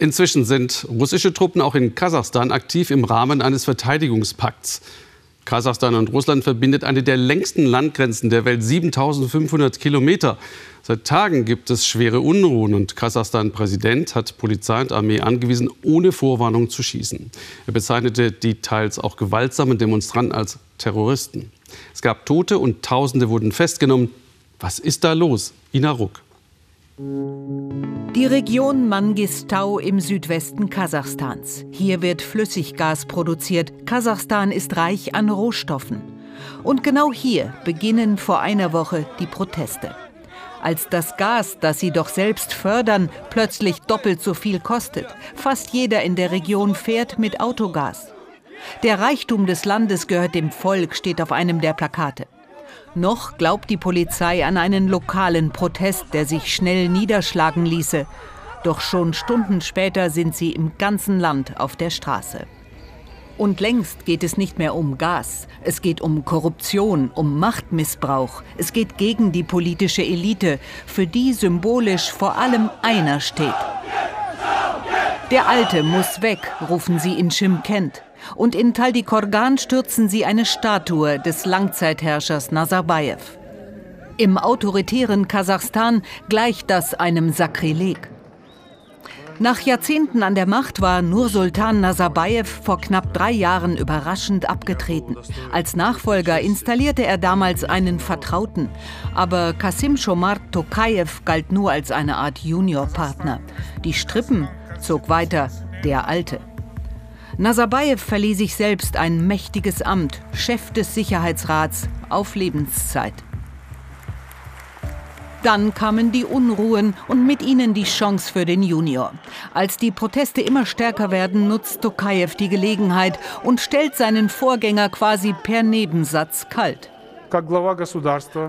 Inzwischen sind russische Truppen auch in Kasachstan aktiv im Rahmen eines Verteidigungspakts. Kasachstan und Russland verbindet eine der längsten Landgrenzen der Welt, 7500 Kilometer. Seit Tagen gibt es schwere Unruhen und Kasachstan-Präsident hat Polizei und Armee angewiesen, ohne Vorwarnung zu schießen. Er bezeichnete die teils auch gewaltsamen Demonstranten als Terroristen. Es gab Tote und Tausende wurden festgenommen. Was ist da los? Ina Ruck. Die Region Mangistau im Südwesten Kasachstans. Hier wird Flüssiggas produziert. Kasachstan ist reich an Rohstoffen. Und genau hier beginnen vor einer Woche die Proteste. Als das Gas, das sie doch selbst fördern, plötzlich doppelt so viel kostet. Fast jeder in der Region fährt mit Autogas. Der Reichtum des Landes gehört dem Volk, steht auf einem der Plakate. Noch glaubt die Polizei an einen lokalen Protest, der sich schnell niederschlagen ließe. Doch schon Stunden später sind sie im ganzen Land auf der Straße. Und längst geht es nicht mehr um Gas. Es geht um Korruption, um Machtmissbrauch. Es geht gegen die politische Elite, für die symbolisch vor allem einer steht. Der Alte muss weg, rufen sie in Schimkent und in Taldikorgan stürzen sie eine Statue des Langzeitherrschers Nazarbayev. Im autoritären Kasachstan gleicht das einem Sakrileg. Nach Jahrzehnten an der Macht war Nursultan Nazarbayev vor knapp drei Jahren überraschend abgetreten. Als Nachfolger installierte er damals einen Vertrauten. Aber Kasim Shomar Tokayev galt nur als eine Art Juniorpartner. Die Strippen zog weiter der Alte. Nazarbayev verlieh sich selbst ein mächtiges Amt, Chef des Sicherheitsrats, auf Lebenszeit. Dann kamen die Unruhen und mit ihnen die Chance für den Junior. Als die Proteste immer stärker werden, nutzt Tokayev die Gelegenheit und stellt seinen Vorgänger quasi per Nebensatz kalt.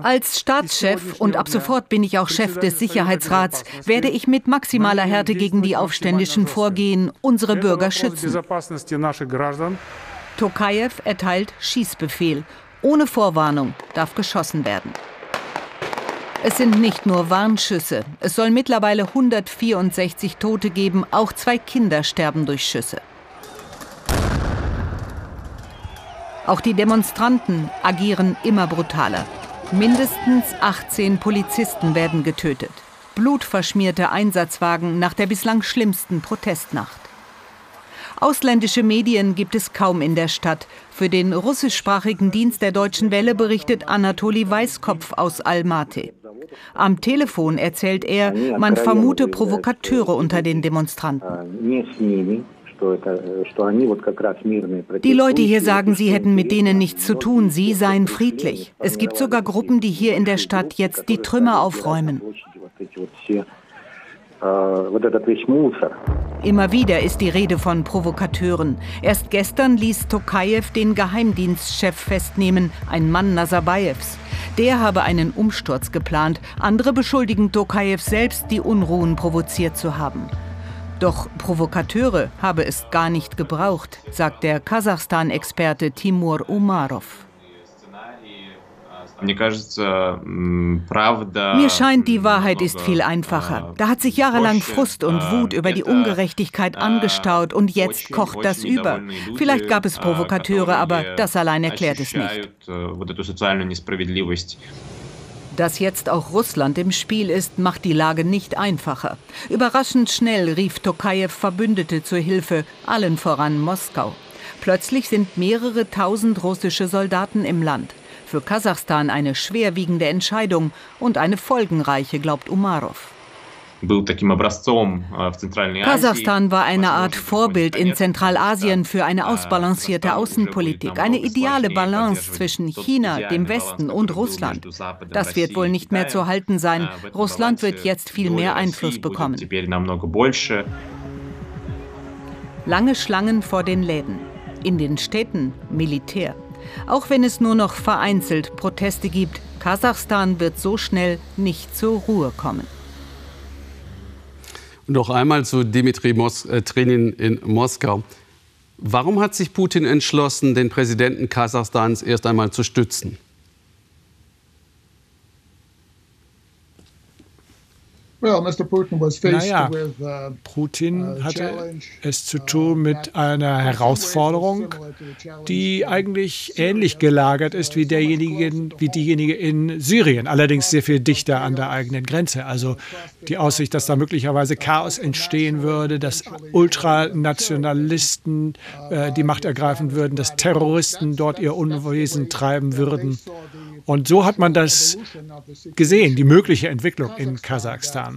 Als Staatschef und ab sofort bin ich auch Chef des Sicherheitsrats, werde ich mit maximaler Härte gegen die Aufständischen vorgehen, unsere Bürger schützen. Tokayev erteilt Schießbefehl. Ohne Vorwarnung darf geschossen werden. Es sind nicht nur Warnschüsse. Es soll mittlerweile 164 Tote geben. Auch zwei Kinder sterben durch Schüsse. Auch die Demonstranten agieren immer brutaler. Mindestens 18 Polizisten werden getötet. Blutverschmierte Einsatzwagen nach der bislang schlimmsten Protestnacht. Ausländische Medien gibt es kaum in der Stadt. Für den russischsprachigen Dienst der Deutschen Welle berichtet Anatoli Weißkopf aus Almaty. Am Telefon erzählt er, man vermute Provokateure unter den Demonstranten. Die Leute hier sagen, sie hätten mit denen nichts zu tun, sie seien friedlich. Es gibt sogar Gruppen, die hier in der Stadt jetzt die Trümmer aufräumen. Immer wieder ist die Rede von Provokateuren. Erst gestern ließ Tokayev den Geheimdienstchef festnehmen, ein Mann Nazarbayevs. Der habe einen Umsturz geplant. Andere beschuldigen Tokayev selbst, die Unruhen provoziert zu haben. Doch Provokateure habe es gar nicht gebraucht, sagt der Kasachstan-Experte Timur Umarov. Mir scheint, die Wahrheit ist viel einfacher. Da hat sich jahrelang Frust und Wut über die Ungerechtigkeit angestaut und jetzt kocht das über. Vielleicht gab es Provokateure, aber das allein erklärt es nicht. Dass jetzt auch Russland im Spiel ist, macht die Lage nicht einfacher. Überraschend schnell rief Tokajew Verbündete zur Hilfe, allen voran Moskau. Plötzlich sind mehrere tausend russische Soldaten im Land. Für Kasachstan eine schwerwiegende Entscheidung und eine folgenreiche, glaubt Umarov. Kasachstan war eine Art Vorbild in Zentralasien für eine ausbalancierte Außenpolitik, eine ideale Balance zwischen China, dem Westen und Russland. Das wird wohl nicht mehr zu halten sein. Russland wird jetzt viel mehr Einfluss bekommen. Lange Schlangen vor den Läden. In den Städten Militär. Auch wenn es nur noch vereinzelt Proteste gibt, Kasachstan wird so schnell nicht zur Ruhe kommen. Noch einmal zu Dimitri Mos äh, Trenin in Moskau. Warum hat sich Putin entschlossen, den Präsidenten Kasachstans erst einmal zu stützen? Naja, uh, Putin uh, hatte es zu uh, tun mit einer Herausforderung, die eigentlich ähnlich gelagert ist wie, derjenigen, wie diejenige in Syrien, allerdings sehr viel dichter an der eigenen Grenze. Also die Aussicht, dass da möglicherweise Chaos entstehen würde, dass Ultranationalisten äh, die Macht ergreifen würden, dass Terroristen dort ihr Unwesen treiben würden. Und so hat man das gesehen, die mögliche Entwicklung in Kasachstan.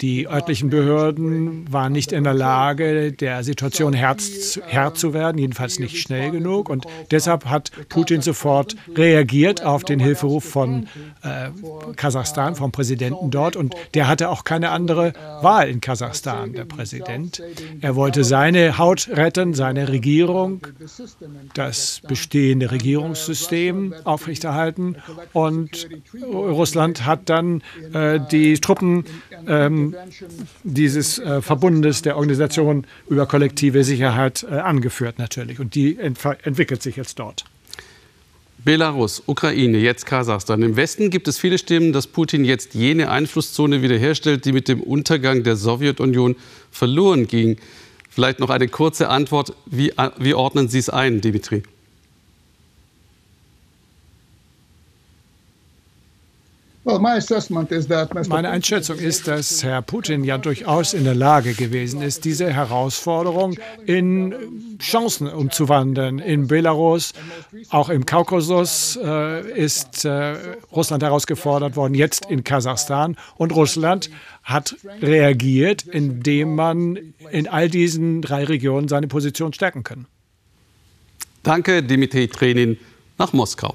Die örtlichen Behörden waren nicht in der Lage, der Situation Herr zu werden, jedenfalls nicht schnell genug. Und deshalb hat Putin sofort reagiert auf den Hilferuf von äh, Kasachstan, vom Präsidenten dort. Und der hatte auch keine andere Wahl in Kasachstan, der Präsident. Er wollte seine Haut retten, seine Regierung, das bestehende Regierungssystem aufrechterhalten. Und Russland hat dann äh, die Truppen ähm, dieses äh, Verbundes der Organisation über kollektive Sicherheit äh, angeführt natürlich. Und die ent entwickelt sich jetzt dort. Belarus, Ukraine, jetzt Kasachstan. Im Westen gibt es viele Stimmen, dass Putin jetzt jene Einflusszone wiederherstellt, die mit dem Untergang der Sowjetunion verloren ging. Vielleicht noch eine kurze Antwort. Wie, äh, wie ordnen Sie es ein, Dimitri? Meine Einschätzung ist, dass Herr Putin ja durchaus in der Lage gewesen ist, diese Herausforderung in Chancen umzuwandeln. In Belarus, auch im Kaukasus äh, ist äh, Russland herausgefordert worden, jetzt in Kasachstan. Und Russland hat reagiert, indem man in all diesen drei Regionen seine Position stärken kann. Danke, Dimitri Trenin nach Moskau.